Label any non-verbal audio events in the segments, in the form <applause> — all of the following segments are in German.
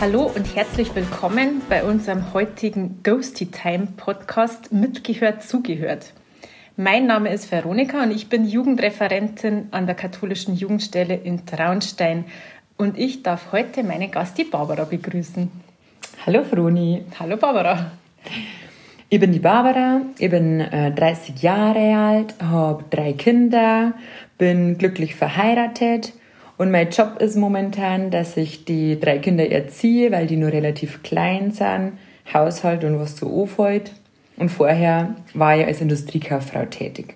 Hallo und herzlich willkommen bei unserem heutigen Ghosty Time Podcast Mitgehört, zugehört. Mein Name ist Veronika und ich bin Jugendreferentin an der katholischen Jugendstelle in Traunstein und ich darf heute meine Gast, die Barbara, begrüßen. Hallo Froni. Hallo Barbara. Ich bin die Barbara, ich bin äh, 30 Jahre alt, habe drei Kinder, bin glücklich verheiratet und mein Job ist momentan, dass ich die drei Kinder erziehe, weil die nur relativ klein sind, Haushalt und was so anfällt. Und vorher war ich als Industriekauffrau tätig.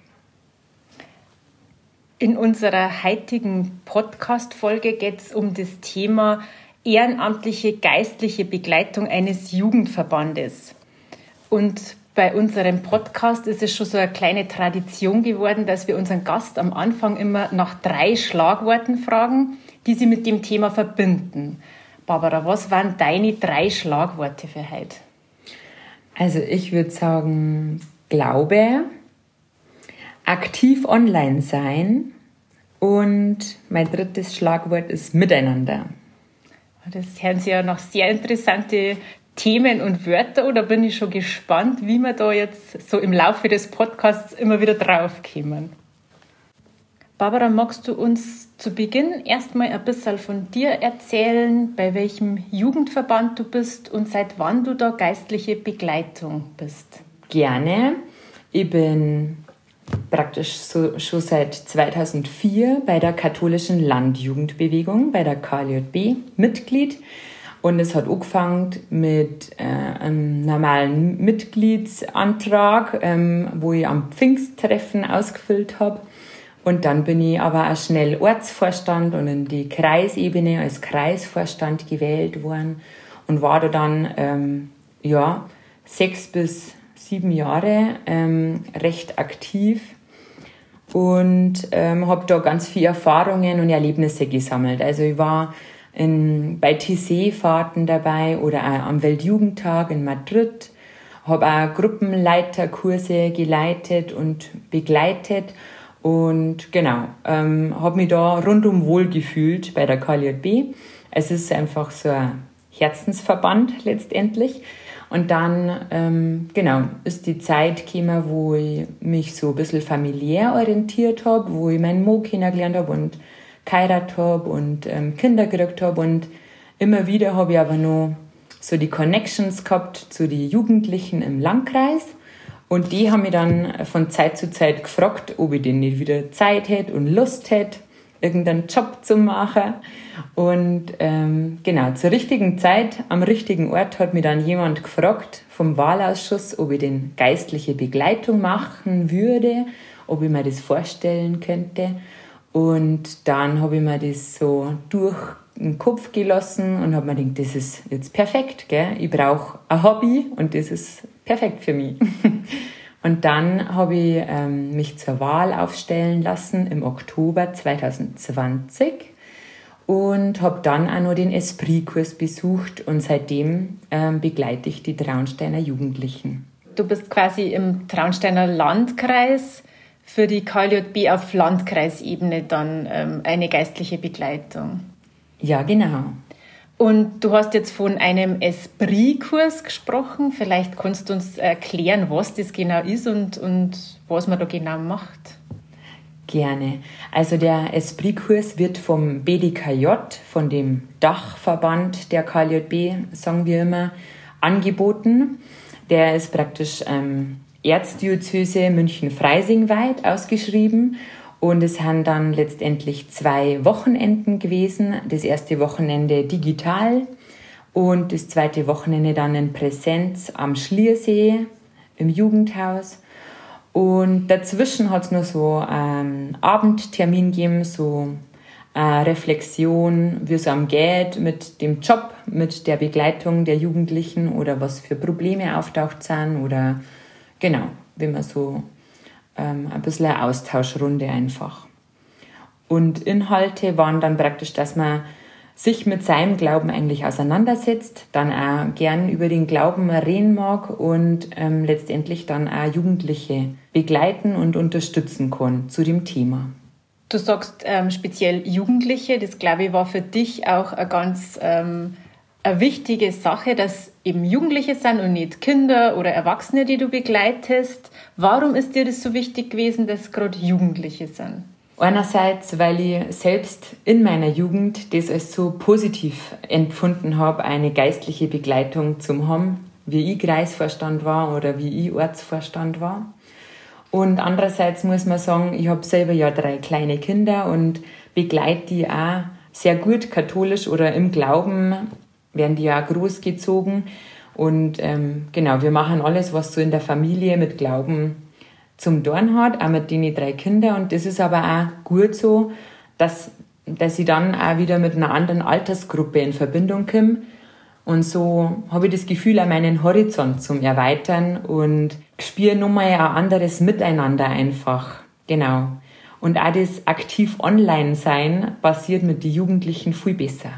In unserer heutigen Podcast-Folge geht es um das Thema ehrenamtliche geistliche Begleitung eines Jugendverbandes. Und bei unserem Podcast ist es schon so eine kleine Tradition geworden, dass wir unseren Gast am Anfang immer nach drei Schlagworten fragen, die sie mit dem Thema verbinden. Barbara, was waren deine drei Schlagworte für heute? Also ich würde sagen Glaube, aktiv online sein und mein drittes Schlagwort ist Miteinander. Das hören Sie ja noch sehr interessante Themen und Wörter oder bin ich schon gespannt, wie wir da jetzt so im Laufe des Podcasts immer wieder draufkommen. Barbara, magst du uns zu Beginn erstmal ein bisschen von dir erzählen, bei welchem Jugendverband du bist und seit wann du da geistliche Begleitung bist? Gerne. Ich bin praktisch so, schon seit 2004 bei der katholischen Landjugendbewegung, bei der KJB, Mitglied. Und es hat angefangen mit äh, einem normalen Mitgliedsantrag, ähm, wo ich am Pfingsttreffen ausgefüllt habe. Und dann bin ich aber auch schnell Ortsvorstand und in die Kreisebene als Kreisvorstand gewählt worden und war da dann ähm, ja, sechs bis sieben Jahre ähm, recht aktiv und ähm, habe da ganz viele Erfahrungen und Erlebnisse gesammelt. Also ich war in, bei TC-Fahrten dabei oder auch am Weltjugendtag in Madrid. Habe auch Gruppenleiterkurse geleitet und begleitet und genau, ähm, habe mich da rundum wohl gefühlt bei der KLJB. Es ist einfach so ein Herzensverband letztendlich. Und dann, ähm, genau, ist die Zeit gekommen, wo ich mich so ein bisschen familiär orientiert habe, wo ich meinen Mo kennengelernt habe und geheiratet habe und ähm, Kinder gekriegt habe und immer wieder habe ich aber noch so die Connections gehabt zu den Jugendlichen im Landkreis und die haben mich dann von Zeit zu Zeit gefragt, ob ich denn nicht wieder Zeit hätte und Lust hätte, irgendeinen Job zu machen. Und ähm, genau, zur richtigen Zeit, am richtigen Ort hat mich dann jemand gefragt vom Wahlausschuss, ob ich denn geistliche Begleitung machen würde, ob ich mir das vorstellen könnte. Und dann habe ich mir das so durch den Kopf gelassen und habe mir gedacht, das ist jetzt perfekt. Gell? Ich brauche ein Hobby und das ist perfekt für mich. <laughs> und dann habe ich ähm, mich zur Wahl aufstellen lassen im Oktober 2020 und habe dann auch noch den Esprit-Kurs besucht und seitdem ähm, begleite ich die Traunsteiner Jugendlichen. Du bist quasi im Traunsteiner Landkreis für die KLJB auf Landkreisebene dann ähm, eine geistliche Begleitung. Ja, genau. Und du hast jetzt von einem Esprit-Kurs gesprochen. Vielleicht kannst du uns erklären, was das genau ist und, und was man da genau macht. Gerne. Also der Esprit-Kurs wird vom BDKJ, von dem Dachverband der KLJB, sagen wir immer, angeboten. Der ist praktisch ähm, Erzdiözese München-Freising weit ausgeschrieben. Und es haben dann letztendlich zwei Wochenenden gewesen. Das erste Wochenende digital und das zweite Wochenende dann in Präsenz am Schliersee im Jugendhaus. Und dazwischen hat es noch so einen Abendtermin gegeben, so äh, Reflexion, wie es am geht mit dem Job, mit der Begleitung der Jugendlichen oder was für Probleme auftaucht sind oder genau, wie man so ähm, ein bisschen eine Austauschrunde einfach. Und Inhalte waren dann praktisch, dass man sich mit seinem Glauben eigentlich auseinandersetzt, dann auch gern über den Glauben reden mag und ähm, letztendlich dann auch Jugendliche begleiten und unterstützen kann zu dem Thema. Du sagst ähm, speziell Jugendliche, das glaube ich war für dich auch eine ganz ähm, eine wichtige Sache, dass eben Jugendliche sind und nicht Kinder oder Erwachsene, die du begleitest. Warum ist dir das so wichtig gewesen, dass gerade Jugendliche sind? Einerseits, weil ich selbst in meiner Jugend das als so positiv empfunden habe, eine geistliche Begleitung zu haben, wie ich Kreisvorstand war oder wie ich Ortsvorstand war. Und andererseits muss man sagen, ich habe selber ja drei kleine Kinder und begleite die auch sehr gut katholisch oder im Glauben werden die ja großgezogen. Und ähm, genau, wir machen alles, was so in der Familie mit Glauben zum Dorn hat, auch mit den drei Kindern. Und das ist aber auch gut so, dass, dass ich dann auch wieder mit einer anderen Altersgruppe in Verbindung komme. Und so habe ich das Gefühl, auch meinen Horizont zum Erweitern und spüre nochmal ein anderes Miteinander einfach. Genau. Und auch das aktiv online sein passiert mit den Jugendlichen viel besser.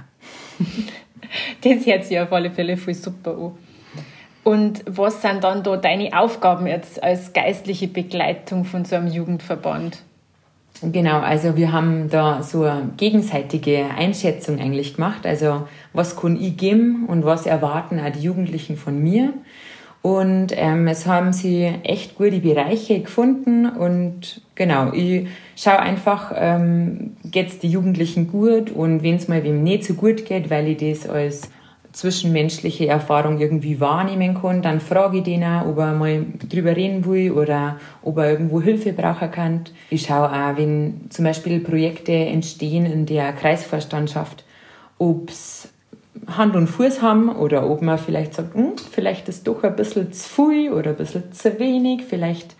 <laughs> <laughs> das hört sich auf alle Fälle viel super an. Und was sind dann da deine Aufgaben jetzt als geistliche Begleitung von so einem Jugendverband? Genau, also wir haben da so eine gegenseitige Einschätzung eigentlich gemacht. Also was kann ich geben und was erwarten auch die Jugendlichen von mir? Und ähm, es haben sie echt gute Bereiche gefunden. Und genau, ich schaue einfach, ähm, geht es die Jugendlichen gut und wenn es mal wem nicht so gut geht, weil ich das als zwischenmenschliche Erfahrung irgendwie wahrnehmen kann, dann frage ich den auch, ob er mal drüber reden will oder ob er irgendwo Hilfe brauchen kann. Ich schaue auch, wenn zum Beispiel Projekte entstehen in der Kreisvorstandschaft, ob es Hand und Fuß haben oder ob man vielleicht sagt, hm, vielleicht ist doch ein bisschen zu viel oder ein bisschen zu wenig, vielleicht,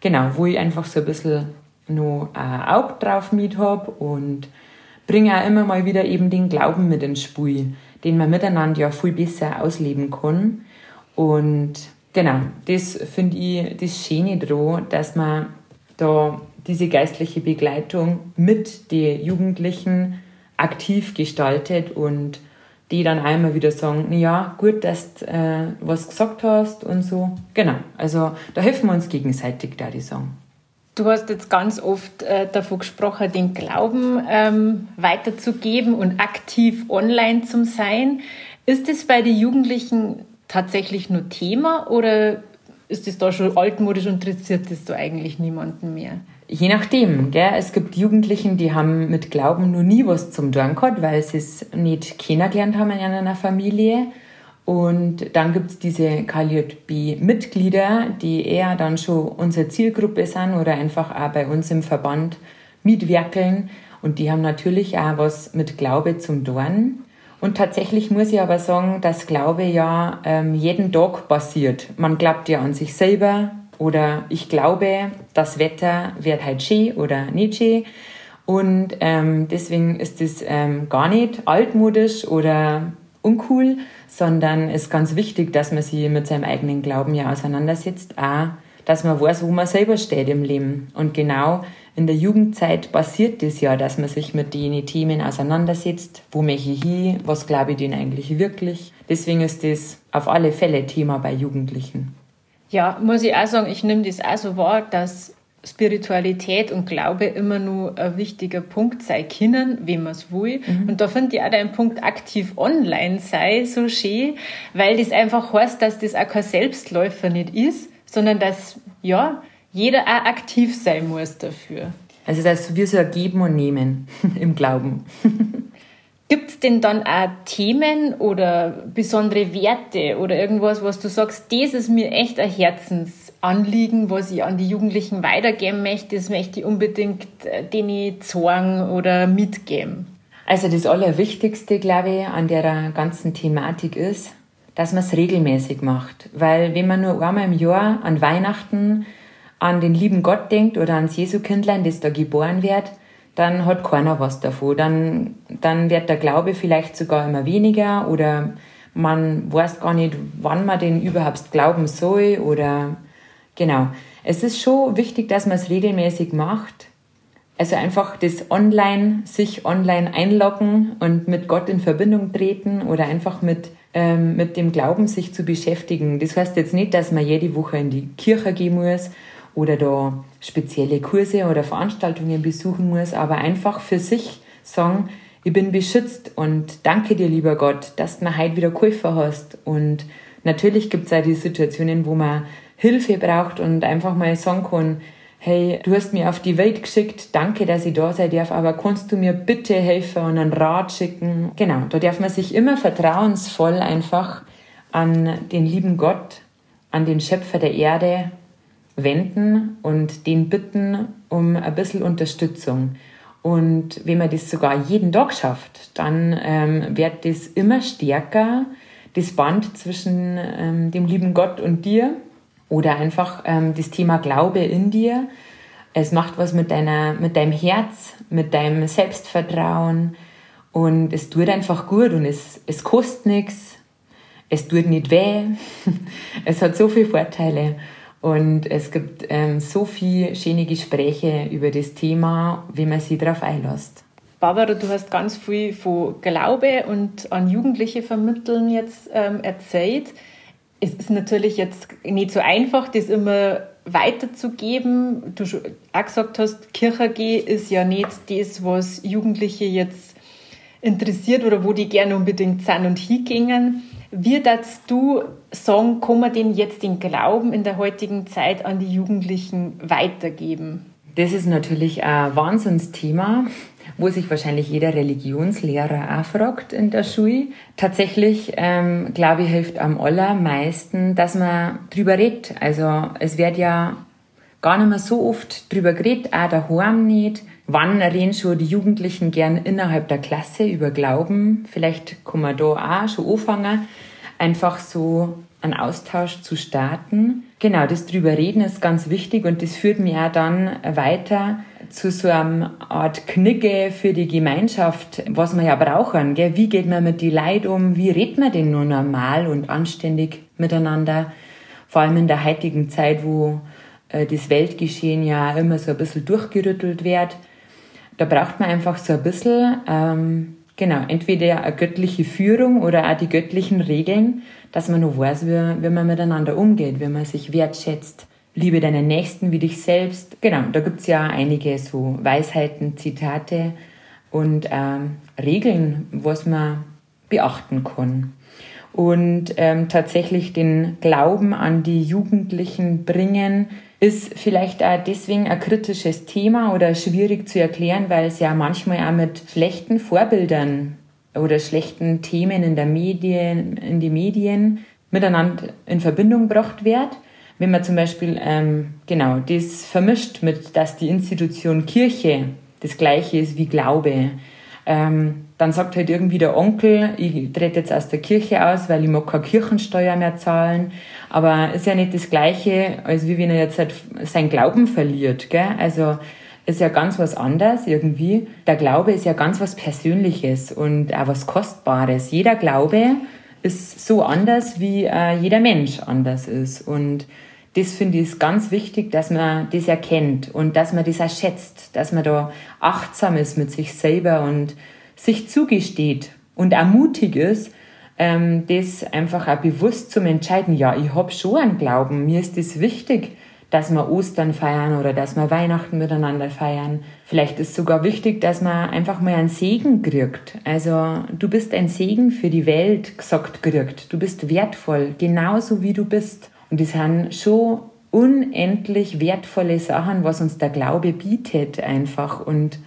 genau, wo ich einfach so ein bisschen noch ein Auge drauf mit habe und bringe auch immer mal wieder eben den Glauben mit ins Spiel, den man miteinander ja viel besser ausleben kann. Und genau, das finde ich das Schöne daran, dass man da diese geistliche Begleitung mit den Jugendlichen aktiv gestaltet und die dann einmal wieder sagen, ja, gut, dass du äh, was gesagt hast und so. Genau, also da helfen wir uns gegenseitig, da die sagen. Du hast jetzt ganz oft äh, davon gesprochen, den Glauben ähm, weiterzugeben und aktiv online zu sein. Ist das bei den Jugendlichen tatsächlich nur Thema oder ist das da schon altmodisch und interessiert das da eigentlich niemanden mehr? Je nachdem, gell? es gibt Jugendlichen, die haben mit Glauben noch nie was zum tun gehabt, weil sie es nicht kennengelernt haben in einer Familie. Und dann gibt es diese KJB-Mitglieder, die eher dann schon unsere Zielgruppe sind oder einfach auch bei uns im Verband mitwirkeln. Und die haben natürlich auch was mit Glaube zum Dorn. Und tatsächlich muss ich aber sagen, dass Glaube ja ähm, jeden Tag passiert. Man glaubt ja an sich selber, oder ich glaube, das Wetter wird halt schön oder nicht schön. Und ähm, deswegen ist es ähm, gar nicht altmodisch oder uncool, sondern es ist ganz wichtig, dass man sich mit seinem eigenen Glauben ja auseinandersetzt. Auch, dass man weiß, wo man selber steht im Leben. Und genau in der Jugendzeit passiert das ja, dass man sich mit den Themen auseinandersetzt. Wo möchte ich hin? Was glaube ich denn eigentlich wirklich? Deswegen ist das auf alle Fälle Thema bei Jugendlichen. Ja, muss ich auch sagen, ich nehme das auch so wahr, dass Spiritualität und Glaube immer nur ein wichtiger Punkt sein können, wenn man es will. Mhm. Und da finde ich auch dein Punkt aktiv online sei so schön, weil das einfach heißt, dass das auch kein Selbstläufer nicht ist, sondern dass, ja, jeder auch aktiv sein muss dafür. Also das ist wie so ein Geben und Nehmen <laughs> im Glauben. <laughs> Gibt es denn dann auch Themen oder besondere Werte oder irgendwas, was du sagst, das ist mir echt ein Herzensanliegen, was ich an die Jugendlichen weitergeben möchte, das möchte ich unbedingt äh, denen zeigen oder mitgeben? Also das Allerwichtigste, glaube ich, an der ganzen Thematik ist, dass man es regelmäßig macht. Weil wenn man nur einmal im Jahr an Weihnachten an den lieben Gott denkt oder ans Jesu Kindlein, das da geboren wird, dann hat keiner was davon. Dann, dann wird der Glaube vielleicht sogar immer weniger oder man weiß gar nicht, wann man den überhaupt glauben soll oder genau. Es ist schon wichtig, dass man es regelmäßig macht. Also einfach das Online, sich online einloggen und mit Gott in Verbindung treten oder einfach mit, ähm, mit dem Glauben sich zu beschäftigen. Das heißt jetzt nicht, dass man jede Woche in die Kirche gehen muss oder da spezielle Kurse oder Veranstaltungen besuchen muss, aber einfach für sich sagen, ich bin beschützt und danke dir, lieber Gott, dass du mir heute wieder geholfen hast. Und natürlich gibt es auch die Situationen, wo man Hilfe braucht und einfach mal sagen kann, hey, du hast mir auf die Welt geschickt, danke, dass ich da sein darf, aber kannst du mir bitte helfen und einen Rat schicken? Genau, da darf man sich immer vertrauensvoll einfach an den lieben Gott, an den Schöpfer der Erde wenden und den bitten um ein bisschen Unterstützung. Und wenn man das sogar jeden Tag schafft, dann ähm, wird das immer stärker, das Band zwischen ähm, dem lieben Gott und dir oder einfach ähm, das Thema Glaube in dir. Es macht was mit, deiner, mit deinem Herz, mit deinem Selbstvertrauen und es tut einfach gut und es, es kostet nichts, es tut nicht weh, <laughs> es hat so viele Vorteile. Und es gibt ähm, so viele schöne Gespräche über das Thema, wie man sich darauf einlässt. Barbara, du hast ganz viel von Glaube und an Jugendliche vermitteln jetzt ähm, erzählt. Es ist natürlich jetzt nicht so einfach, das immer weiterzugeben. Du auch gesagt hast, Kirche ist ja nicht das, was Jugendliche jetzt interessiert oder wo die gerne unbedingt sind und hingehen. Wie darfst du sagen, kann man denn jetzt den Glauben in der heutigen Zeit an die Jugendlichen weitergeben? Das ist natürlich ein Wahnsinnsthema, wo sich wahrscheinlich jeder Religionslehrer auch fragt in der Schule. Tatsächlich, ähm, glaube ich, hilft am allermeisten, dass man drüber redet. Also es wird ja gar nicht mehr so oft drüber geredet, auch daheim nicht. Wann reden schon die Jugendlichen gern innerhalb der Klasse über Glauben? Vielleicht kann man da auch schon anfangen, einfach so einen Austausch zu starten. Genau, das drüber reden ist ganz wichtig und das führt mir auch dann weiter zu so einer Art Knicke für die Gemeinschaft, was wir ja brauchen. Gell? Wie geht man mit die Leid um? Wie redet man denn nur normal und anständig miteinander? Vor allem in der heutigen Zeit, wo äh, das Weltgeschehen ja immer so ein bisschen durchgerüttelt wird da braucht man einfach so ein bisschen, ähm, genau, entweder eine göttliche Führung oder auch die göttlichen Regeln, dass man nur weiß, wie, wie man miteinander umgeht, wie man sich wertschätzt. Liebe deinen Nächsten wie dich selbst. Genau, da gibt's ja einige so Weisheiten, Zitate und ähm, Regeln, was man beachten kann. Und ähm, tatsächlich den Glauben an die Jugendlichen bringen, ist vielleicht auch deswegen ein kritisches Thema oder schwierig zu erklären, weil es ja manchmal auch mit schlechten Vorbildern oder schlechten Themen in der Medien, in die Medien miteinander in Verbindung gebracht wird. Wenn man zum Beispiel ähm, genau das vermischt mit, dass die Institution Kirche das gleiche ist wie Glaube, ähm, dann sagt halt irgendwie der Onkel, ich trete jetzt aus der Kirche aus, weil ich mag keine Kirchensteuer mehr zahlen. Aber ist ja nicht das Gleiche, als wie wenn er jetzt halt sein Glauben verliert. Gell? Also ist ja ganz was anderes irgendwie. Der Glaube ist ja ganz was Persönliches und auch was Kostbares. Jeder Glaube ist so anders, wie äh, jeder Mensch anders ist. Und das finde ich ganz wichtig, dass man das erkennt und dass man das auch schätzt, dass man da achtsam ist mit sich selber und sich zugesteht und auch mutig ist, ähm, das einfach auch bewusst zum Entscheiden, ja, ich habe schon einen Glauben, mir ist es das wichtig, dass wir Ostern feiern oder dass wir Weihnachten miteinander feiern. Vielleicht ist sogar wichtig, dass man einfach mal einen Segen kriegt. Also du bist ein Segen für die Welt gesagt kriegt. Du bist wertvoll, genauso wie du bist. Und das sind schon unendlich wertvolle Sachen, was uns der Glaube bietet einfach. Und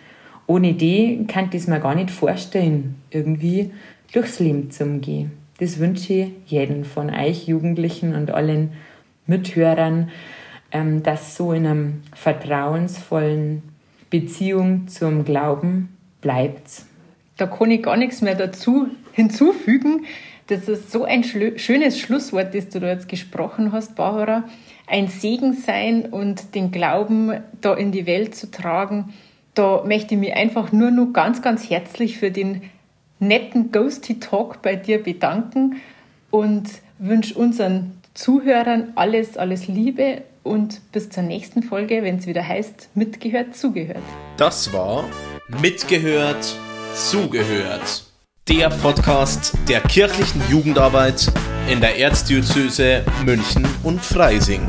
ohne die kann ich es mir gar nicht vorstellen, irgendwie durchs Leben zu gehen. Das wünsche ich jedem von euch Jugendlichen und allen Mithörern, ähm, dass so in einem vertrauensvollen Beziehung zum Glauben bleibt. Da kann ich gar nichts mehr dazu hinzufügen. Das ist so ein schönes Schlusswort, das du da jetzt gesprochen hast, Barbara. Ein Segen sein und den Glauben da in die Welt zu tragen da möchte ich mich einfach nur noch ganz, ganz herzlich für den netten Ghosty Talk bei dir bedanken und wünsche unseren Zuhörern alles, alles Liebe und bis zur nächsten Folge, wenn es wieder heißt, mitgehört, zugehört. Das war Mitgehört, zugehört. Der Podcast der kirchlichen Jugendarbeit in der Erzdiözese München und Freising.